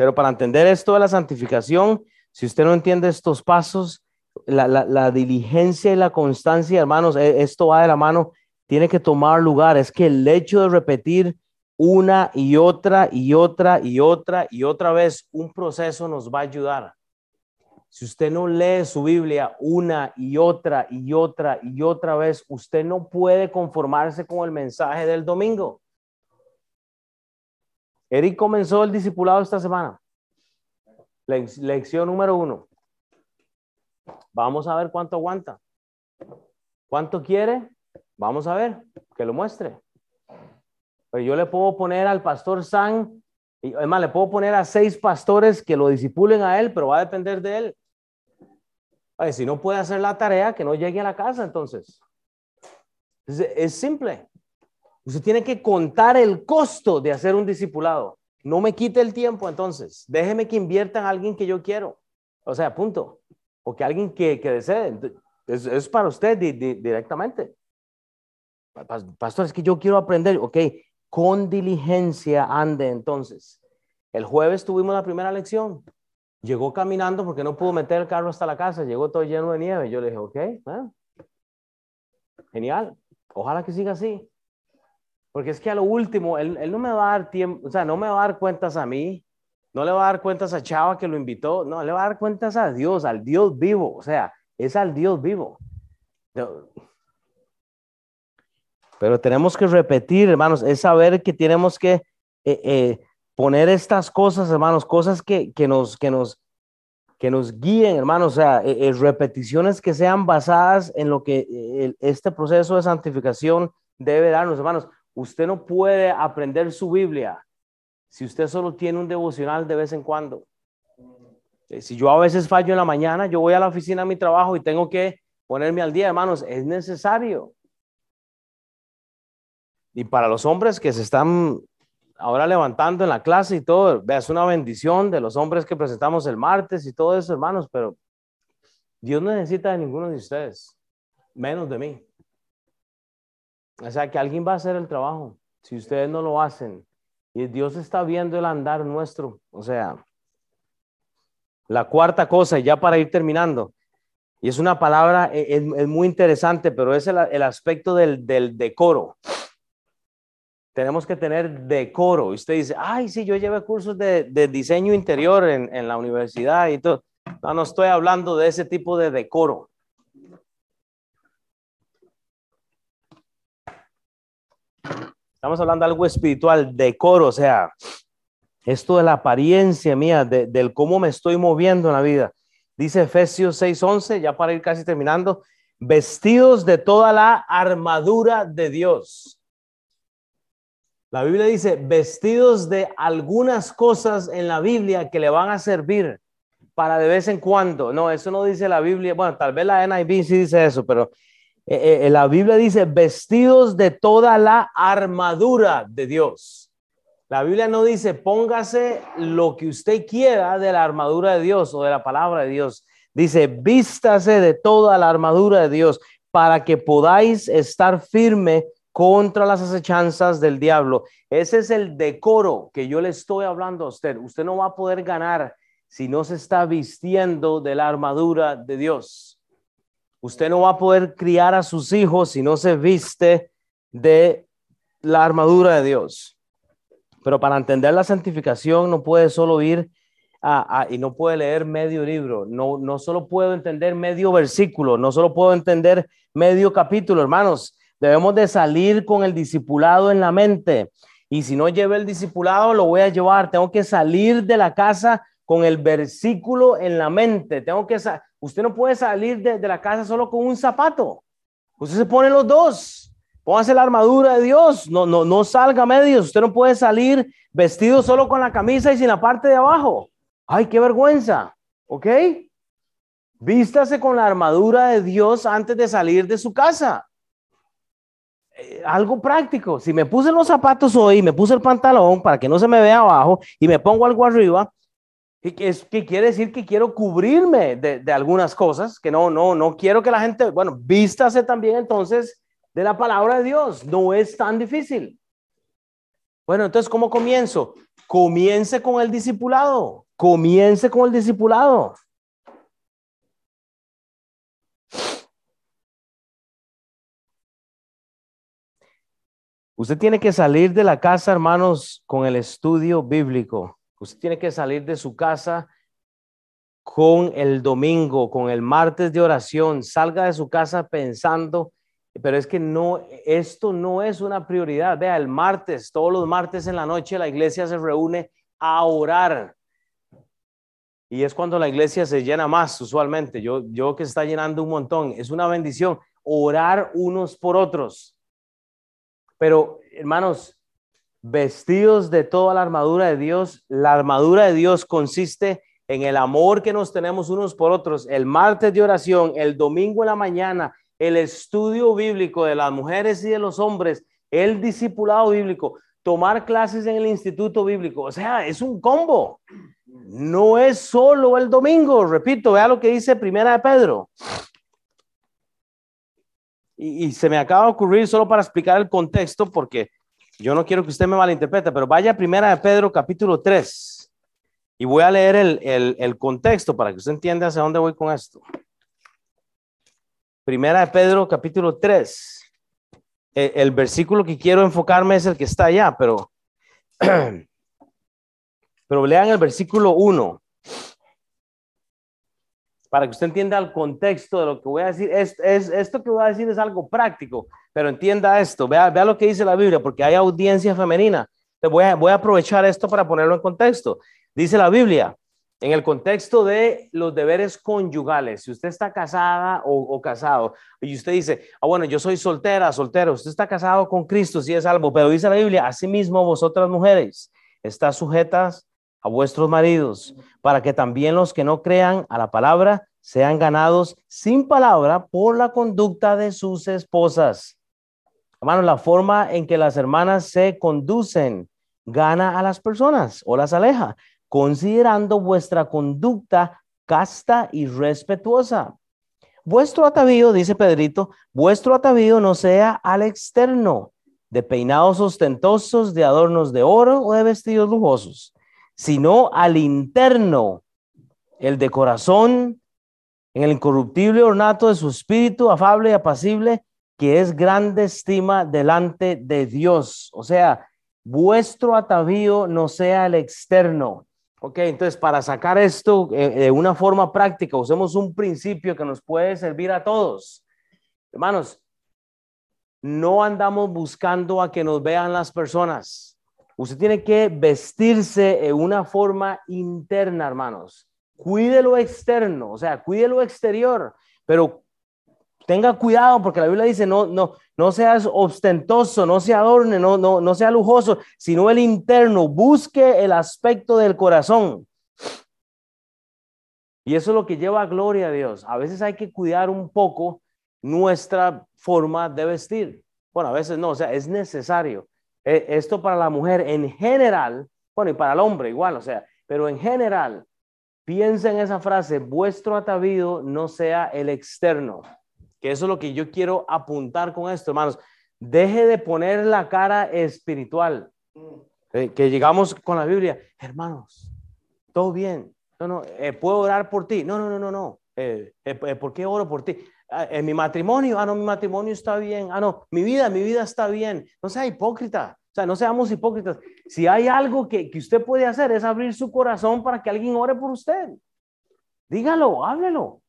Pero para entender esto de la santificación, si usted no entiende estos pasos, la, diligencia y la constancia, hermanos, e, esto va de la mano, tiene que tomar lugar. Es que el hecho de repetir una y otra y otra y otra y otra vez un proceso nos va a ayudar. si usted no lee su Biblia una y otra y otra y otra vez, usted no puede conformarse con el mensaje del domingo. Eric comenzó el discipulado esta semana. Lección número uno. Vamos a ver cuánto aguanta. ¿Cuánto quiere? Vamos a ver, que lo muestre. Pero yo le puedo poner al pastor San, y además le puedo poner a seis pastores que lo disipulen a él, pero va a depender de él. si no puede hacer la tarea, que no llegue a la casa entonces. Es, es simple. Usted tiene que contar el costo de hacer un discipulado. No me quite el tiempo entonces. Déjeme que invierta en alguien que yo quiero. O sea, punto. O que alguien que, que desee. Es, para usted directamente. Pastor, es que yo quiero aprender. Ok, con diligencia ande entonces. El jueves tuvimos la primera lección. Llegó caminando porque no pudo meter el carro hasta la casa. Llegó todo lleno de nieve. Yo le dije, ok, genial. Ojalá que siga así. Porque es que a lo último, él, él, no me va a dar tiempo, o sea, no me va a dar cuentas a mí, no le va a dar cuentas a Chava que lo invitó, no, le va a dar cuentas a Dios, al Dios vivo, o sea, es al Dios vivo. Pero tenemos que repetir, hermanos, es saber que tenemos que eh, eh, poner estas cosas, hermanos, cosas que, que, nos, que, nos, que nos guíen, hermanos, o sea, eh, repeticiones que sean basadas en lo que este proceso de santificación debe darnos, hermanos. Usted no puede aprender su Biblia si usted solo tiene un devocional de vez en cuando. Eh, si yo a veces fallo en la mañana, yo voy a la oficina a mi trabajo y tengo que ponerme al día, hermanos, es necesario. Y para los hombres que se están ahora levantando en la clase y todo, es una bendición de los hombres que presentamos el martes y todo eso, hermanos, pero Dios no necesita de ninguno de ustedes, menos de mí. O sea, que alguien va a hacer el trabajo. Si ustedes no lo hacen, y Dios está viendo el andar nuestro. O sea, la cuarta cosa, ya para ir terminando, y es una palabra, e, es, muy interesante, pero es el, aspecto del, decoro. Tenemos que tener decoro. Y usted dice, ay, sí, yo llevé cursos de, diseño interior en, en, la universidad y todo. No, no estoy hablando de ese tipo de decoro. Estamos hablando de algo espiritual, decoro, o sea, esto de la apariencia mía, de, del cómo me estoy moviendo en la vida. Dice Efesios 6:11, ya para ir casi terminando, vestidos de toda la armadura de Dios. La Biblia dice, vestidos de algunas cosas en la Biblia que le van a servir para de vez en cuando. No, eso no dice la Biblia. Bueno, tal vez la NIV sí dice eso, pero eh, eh, la Biblia dice vestidos de toda la armadura de Dios. La Biblia no dice póngase lo que usted quiera de la armadura de Dios o de la palabra de Dios. Dice vístase de toda la armadura de Dios para que podáis estar firme contra las acechanzas del diablo. Ese es el decoro que yo le estoy hablando a usted. Usted no va a poder ganar si no se está vistiendo de la armadura de Dios. Usted no va a poder criar a sus hijos si no se viste de la armadura de Dios. Pero para entender la santificación no puede solo ir y no puede leer medio libro. No, no solo puedo entender medio versículo, no solo puedo entender medio capítulo, hermanos. Debemos de salir con el discipulado en la mente. Y si no llevo el discipulado, lo voy a llevar. Tengo que salir de la casa con el versículo en la mente. Tengo que usted no puede salir de, la casa solo con un zapato. Usted se pone los dos. Póngase la armadura de Dios. No, no, no salga medios. Usted no puede salir vestido solo con la camisa y sin la parte de abajo. Ay, qué vergüenza. ¿Ok? Vístase con la armadura de Dios antes de salir de su casa. Eh, algo práctico. Si me puse los zapatos hoy, me puse el pantalón para que no se me vea abajo y me pongo algo arriba, es, que quiere decir que quiero cubrirme de, algunas cosas, que no, no, no quiero que la gente, bueno, vístase también entonces de la palabra de Dios, no es tan difícil. Bueno, entonces, ¿cómo comienzo? Comience con el discipulado, comience con el discipulado. Usted tiene que salir de la casa, hermanos, con el estudio bíblico. Usted tiene que salir de su casa con el domingo, con el martes de oración, salga de su casa pensando, pero es que no, esto no es una prioridad. Vea, el martes, todos los martes en la noche la iglesia se reúne a orar. Y es cuando la iglesia se llena más usualmente. Yo, yo que está llenando un montón. Es una bendición orar unos por otros. Pero, hermanos, vestidos de toda la armadura de Dios, la armadura de Dios consiste en el amor que nos tenemos unos por otros, el martes de oración, el domingo en la mañana, el estudio bíblico de las mujeres y de los hombres, el discipulado bíblico, tomar clases en el instituto bíblico. O sea, es un combo. No es solo el domingo, repito, vea lo que dice Primera de Pedro. Y, y, se me acaba de ocurrir solo para explicar el contexto, porque yo no quiero que usted me malinterprete, pero vaya a Primera de Pedro capítulo 3. Y voy a leer el, contexto para que usted entienda hacia dónde voy con esto. Primera de Pedro, capítulo 3. El, el, versículo que quiero enfocarme es el que está allá, pero, pero lean el versículo 1 para que usted entienda el contexto de lo que voy a decir. Es, es, esto que voy a decir es algo práctico, pero entienda esto. Vea, lo que dice la Biblia, porque hay audiencia femenina. Voy a, aprovechar esto para ponerlo en contexto. Dice la Biblia, en el contexto de los deberes conyugales, si usted está casada o, casado y usted dice, ah, bueno, yo soy soltera, soltero, usted está casado con Cristo, si es algo, pero dice la Biblia, asimismo vosotras mujeres, está sujetas a vuestros maridos, para que también los que no crean a la palabra sean ganados sin palabra por la conducta de sus esposas. Hermano, la forma en que las hermanas se conducen gana a las personas o las aleja considerando vuestra conducta casta y respetuosa. Vuestro atavío, dice Pedrito, vuestro atavío no sea al externo, de peinados ostentosos, de adornos de oro o de vestidos lujosos, sino al interno, el de corazón, en el incorruptible ornato de su espíritu, afable y apacible, que es grande estima delante de Dios. O sea, vuestro atavío no sea el externo, Ok, entonces para sacar esto eh, de una forma práctica, usemos un principio que nos puede servir a todos. Hermanos, no andamos buscando a que nos vean las personas. Usted tiene que vestirse de una forma interna, hermanos. Cuide lo externo, o sea, cuide lo exterior, pero tenga cuidado porque la Biblia dice, no, no, no seas ostentoso, no se adorne, no, no, no sea lujoso, sino el interno, busque el aspecto del corazón. Y eso es lo que lleva a gloria a Dios. A veces hay que cuidar un poco nuestra forma de vestir. Bueno, a veces no, o sea, es necesario. E, esto para la mujer en general, bueno, y para el hombre igual, o sea, pero en general, piensa en esa frase, vuestro atavío no sea el externo que eso es lo que yo quiero apuntar con esto, hermanos. Deje de poner la cara espiritual. Eh, que llegamos con la Biblia, hermanos, todo bien. No, no, eh, puedo orar por ti. No, no, no, no, no. Eh, ¿Por qué oro por ti? Ah, en mi matrimonio, ah, no, mi matrimonio está bien. Ah, no, mi vida, mi vida está bien. No sea hipócrita. O sea, no seamos hipócritas. Si hay algo que, que usted puede hacer es abrir su corazón para que alguien ore por usted. Dígalo, háblelo.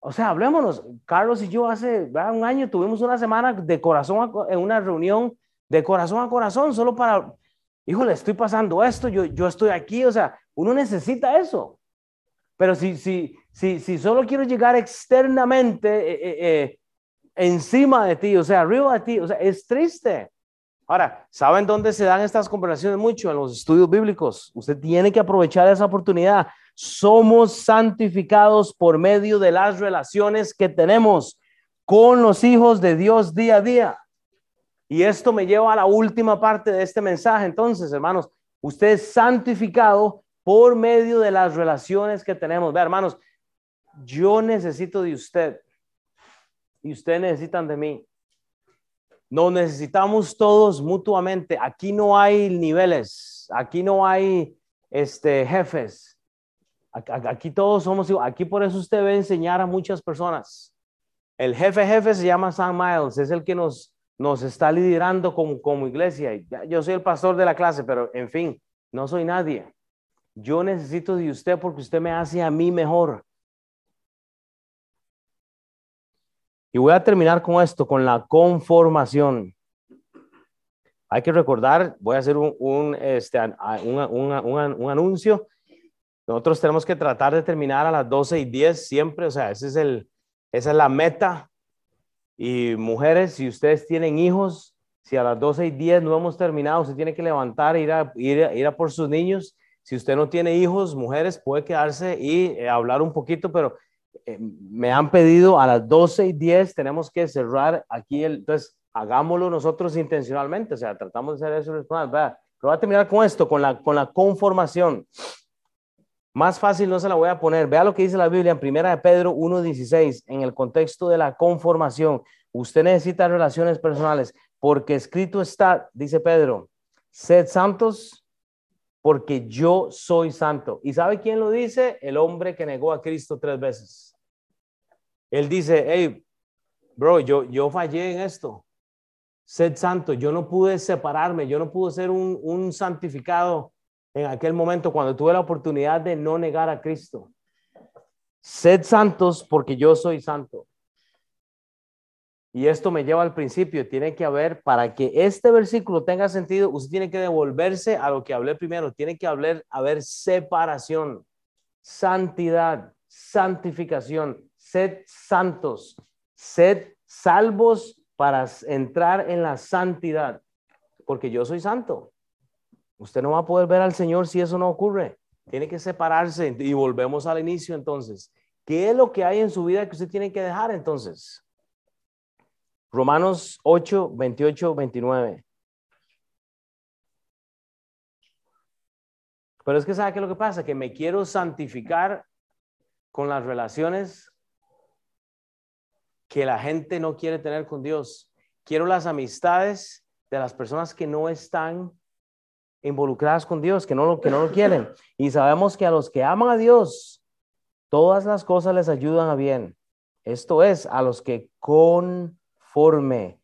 O sea, hablémonos. Carlos y yo hace un año tuvimos una semana de corazón en una reunión de corazón a corazón, solo para, híjole, estoy pasando esto, yo, yo estoy aquí. O sea, uno necesita eso. Pero si, si, si, solo quiero llegar externamente eh, eh, eh, encima de ti, o sea, arriba de ti, o sea, es triste. Ahora, ¿saben dónde se dan estas conversaciones mucho? En los estudios bíblicos. Usted tiene que aprovechar esa oportunidad somos santificados por medio de las relaciones que tenemos con los hijos de Dios día a día. Y esto me lleva a la última parte de este mensaje. Entonces, hermanos, usted es santificado por medio de las relaciones que tenemos. Ve, hermanos, yo necesito de usted y ustedes necesitan de mí. Nos necesitamos todos mutuamente. Aquí no hay niveles, aquí no hay este, jefes, Aquí todos somos igual. Aquí por eso usted debe enseñar a muchas personas. El jefe jefe se llama Sam Miles, es el que nos, nos está liderando como, como iglesia. Yo soy el pastor de la clase, pero en fin, no soy nadie. Yo necesito de usted porque usted me hace a mí mejor. Y voy a terminar con esto, con la conformación. Hay que recordar, voy a hacer un, este, un, anuncio. Nosotros tenemos que tratar de terminar a las 12 y 10 siempre, o sea, ese es el, esa es la meta. Y mujeres, si ustedes tienen hijos, si a las 12 y 10 no hemos terminado, usted tiene que levantar e ir a, ir, ir a por sus niños. Si usted no tiene hijos, mujeres, puede quedarse y eh, hablar un poquito, pero eh, me han pedido a las 12 y 10 tenemos que cerrar aquí el, entonces hagámoslo nosotros intencionalmente, o sea, tratamos de hacer eso. Pero voy a terminar con esto, con la, con la conformación. Más fácil no se la voy a poner. Vea lo que dice la Biblia en Primera de Pedro 1.16, en el contexto de la conformación. Usted necesita relaciones personales, porque escrito está, dice Pedro, sed santos porque yo soy santo. ¿Y sabe quién lo dice? El hombre que negó a Cristo tres veces. Él dice, hey, bro, yo, yo fallé en esto. Sed santo. Yo no pude separarme, yo no pude ser un, un santificado en aquel momento cuando tuve la oportunidad de no negar a Cristo. Sed santos porque yo soy santo. Y esto me lleva al principio, tiene que haber, para que este versículo tenga sentido, usted tiene que devolverse a lo que hablé primero, tiene que haber, haber separación, santidad, santificación, sed santos, sed salvos para entrar en la santidad, porque yo soy santo. Usted no va a poder ver al Señor si eso no ocurre. Tiene que separarse y volvemos al inicio entonces. ¿Qué es lo que hay en su vida que usted tiene que dejar entonces? Romanos 8, 28, 29. Pero es que sabe qué es lo que pasa, que me quiero santificar con las relaciones que la gente no quiere tener con Dios. Quiero las amistades de las personas que no están involucradas con Dios, que no lo, que no lo quieren. Y sabemos que a los que aman a Dios, todas las cosas les ayudan a bien. Esto es, a los que con conforme.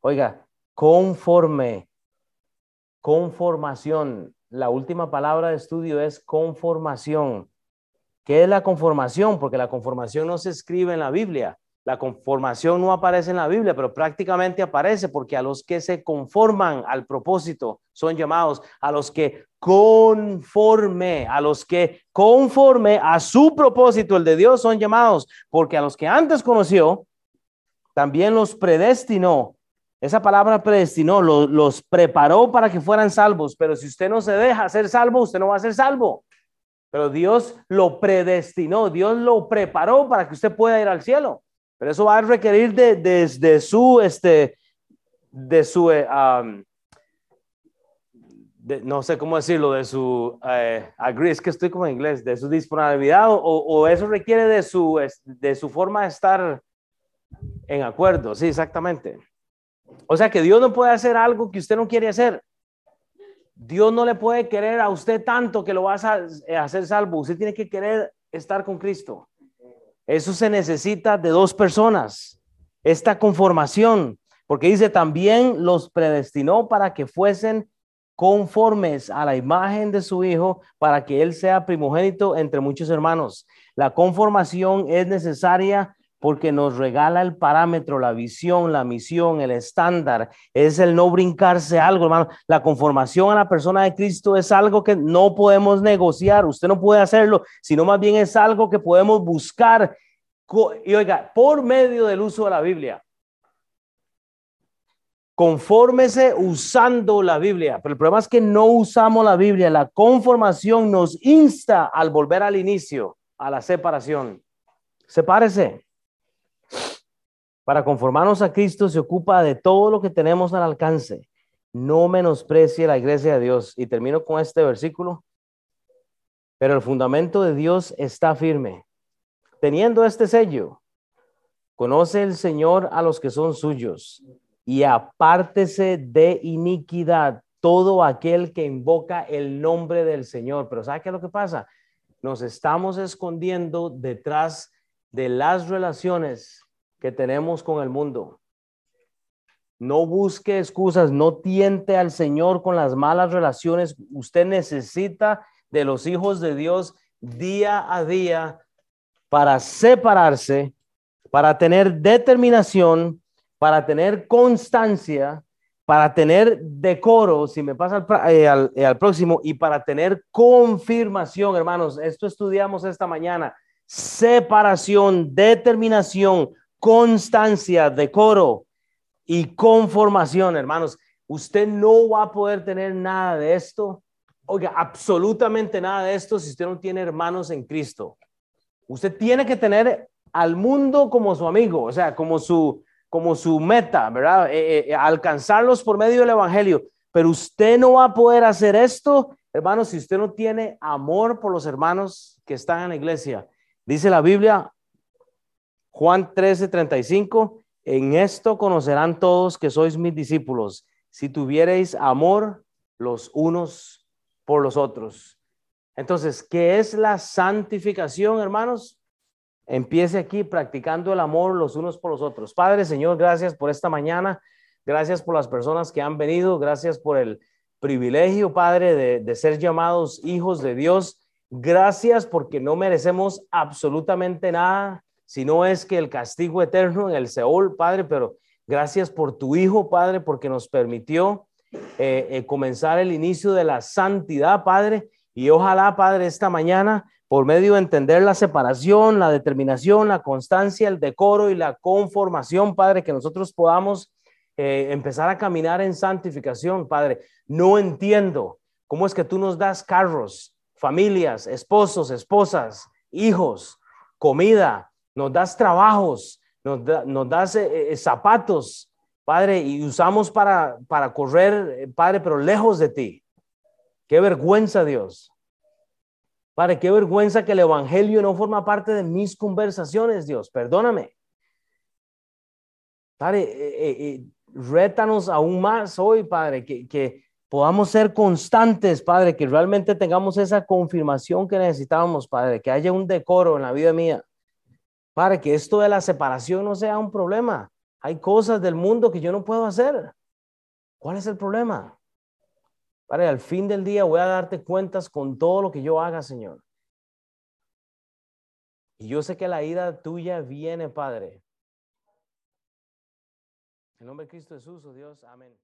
Oiga, conforme. Conformación. La última palabra de estudio es conformación. ¿Qué es la conformación? Porque la conformación no se escribe en la Biblia. La conformación no aparece en la Biblia, pero prácticamente aparece porque a los que se conforman al propósito son llamados, a los que conforme, a los que conforme a su propósito, el de Dios, son llamados, porque a los que antes conoció, también los predestinó. Esa palabra predestinó, los, preparó para que fueran salvos, pero si usted no se deja ser salvo, usted no va a ser salvo. Pero Dios lo predestinó, Dios lo preparó para que usted pueda ir al cielo. Pero eso va a requerir de, desde su, este, de su, eh, no sé cómo decirlo, de su, eh, que estoy como en inglés, de su disponibilidad o, o, eso requiere de su, de su forma de estar en acuerdo, sí, exactamente. O sea que Dios no puede hacer algo que usted no quiere hacer. Dios no le puede querer a usted tanto que lo vas a hacer salvo. Usted tiene que querer estar con Cristo. Eso se necesita de dos personas. Esta conformación, porque dice también los predestinó para que fuesen conformes a la imagen de su Hijo, para que Él sea primogénito entre muchos hermanos. La conformación es necesaria porque nos regala el parámetro, la visión, la misión, el estándar. Es el no brincarse algo, hermano. La conformación a la persona de Cristo es algo que no podemos negociar. Usted no puede hacerlo, sino más bien es algo que podemos buscar. Y oiga, por medio del uso de la Biblia. Confórmese usando la Biblia. Pero el problema es que no usamos la Biblia. La conformación nos insta al volver al inicio, a la separación. Sepárese. Para conformarnos a Cristo se ocupa de todo lo que tenemos al alcance. No menosprecie la iglesia de Dios. Y termino con este versículo. Pero el fundamento de Dios está firme. Teniendo este sello, conoce el Señor a los que son suyos y apártese de iniquidad todo aquel que invoca el nombre del Señor. Pero ¿sabe qué es lo que pasa? Nos estamos escondiendo detrás de las relaciones que tenemos con el mundo. No busque excusas, no tiente al Señor con las malas relaciones. Usted necesita de los hijos de Dios día a día para separarse, para tener determinación, para tener constancia, para tener decoro, si me pasa eh, eh, al, próximo, y para tener confirmación, hermanos. Esto estudiamos esta mañana. Separación, determinación, constancia, decoro y conformación, hermanos. Usted no va a poder tener nada de esto, oiga, absolutamente nada de esto si usted no tiene hermanos en Cristo. Usted tiene que tener al mundo como su amigo, o sea, como su, como su meta, ¿verdad? Eh, eh, eh, alcanzarlos por medio del Evangelio. Pero usted no va a poder hacer esto, hermanos, si usted no tiene amor por los hermanos que están en la iglesia. Dice la Biblia, Juan 13, 35, en esto conocerán todos que sois mis discípulos, si tuviereis amor los unos por los otros. Entonces, ¿qué es la santificación, hermanos? Empiece aquí practicando el amor los unos por los otros. Padre, Señor, gracias por esta mañana. Gracias por las personas que han venido. Gracias por el privilegio, Padre, de, ser llamados hijos de Dios. Gracias porque no merecemos absolutamente nada, si no es que el castigo eterno en el Seol, Padre, pero gracias por tu Hijo, Padre, porque nos permitió eh, eh, comenzar el inicio de la santidad, Padre. Y ojalá, Padre, esta mañana por medio de entender la separación, la determinación, la constancia, el decoro y la conformación, Padre, que nosotros podamos eh, empezar a caminar en santificación, Padre. No entiendo cómo es que tú nos das carros, familias, esposos, esposas, hijos, comida, nos das trabajos, nos, das eh, eh, zapatos, Padre, y usamos para, para correr, Padre, pero lejos de ti. Qué vergüenza, Dios. Padre, qué vergüenza que el Evangelio no forma parte de mis conversaciones, Dios. Perdóname. Padre, eh, eh, eh, rétanos aún más hoy, Padre, que, que podamos ser constantes, Padre, que realmente tengamos esa confirmación que necesitamos, Padre, que haya un decoro en la vida mía. Padre, que esto de la separación no sea un problema. Hay cosas del mundo que yo no puedo hacer. ¿Cuál es el problema? Padre, al fin del día voy a darte cuentas con todo lo que yo haga, Señor. Y yo sé que la ira tuya viene, Padre. En nombre de Cristo Jesús, oh Dios, amén.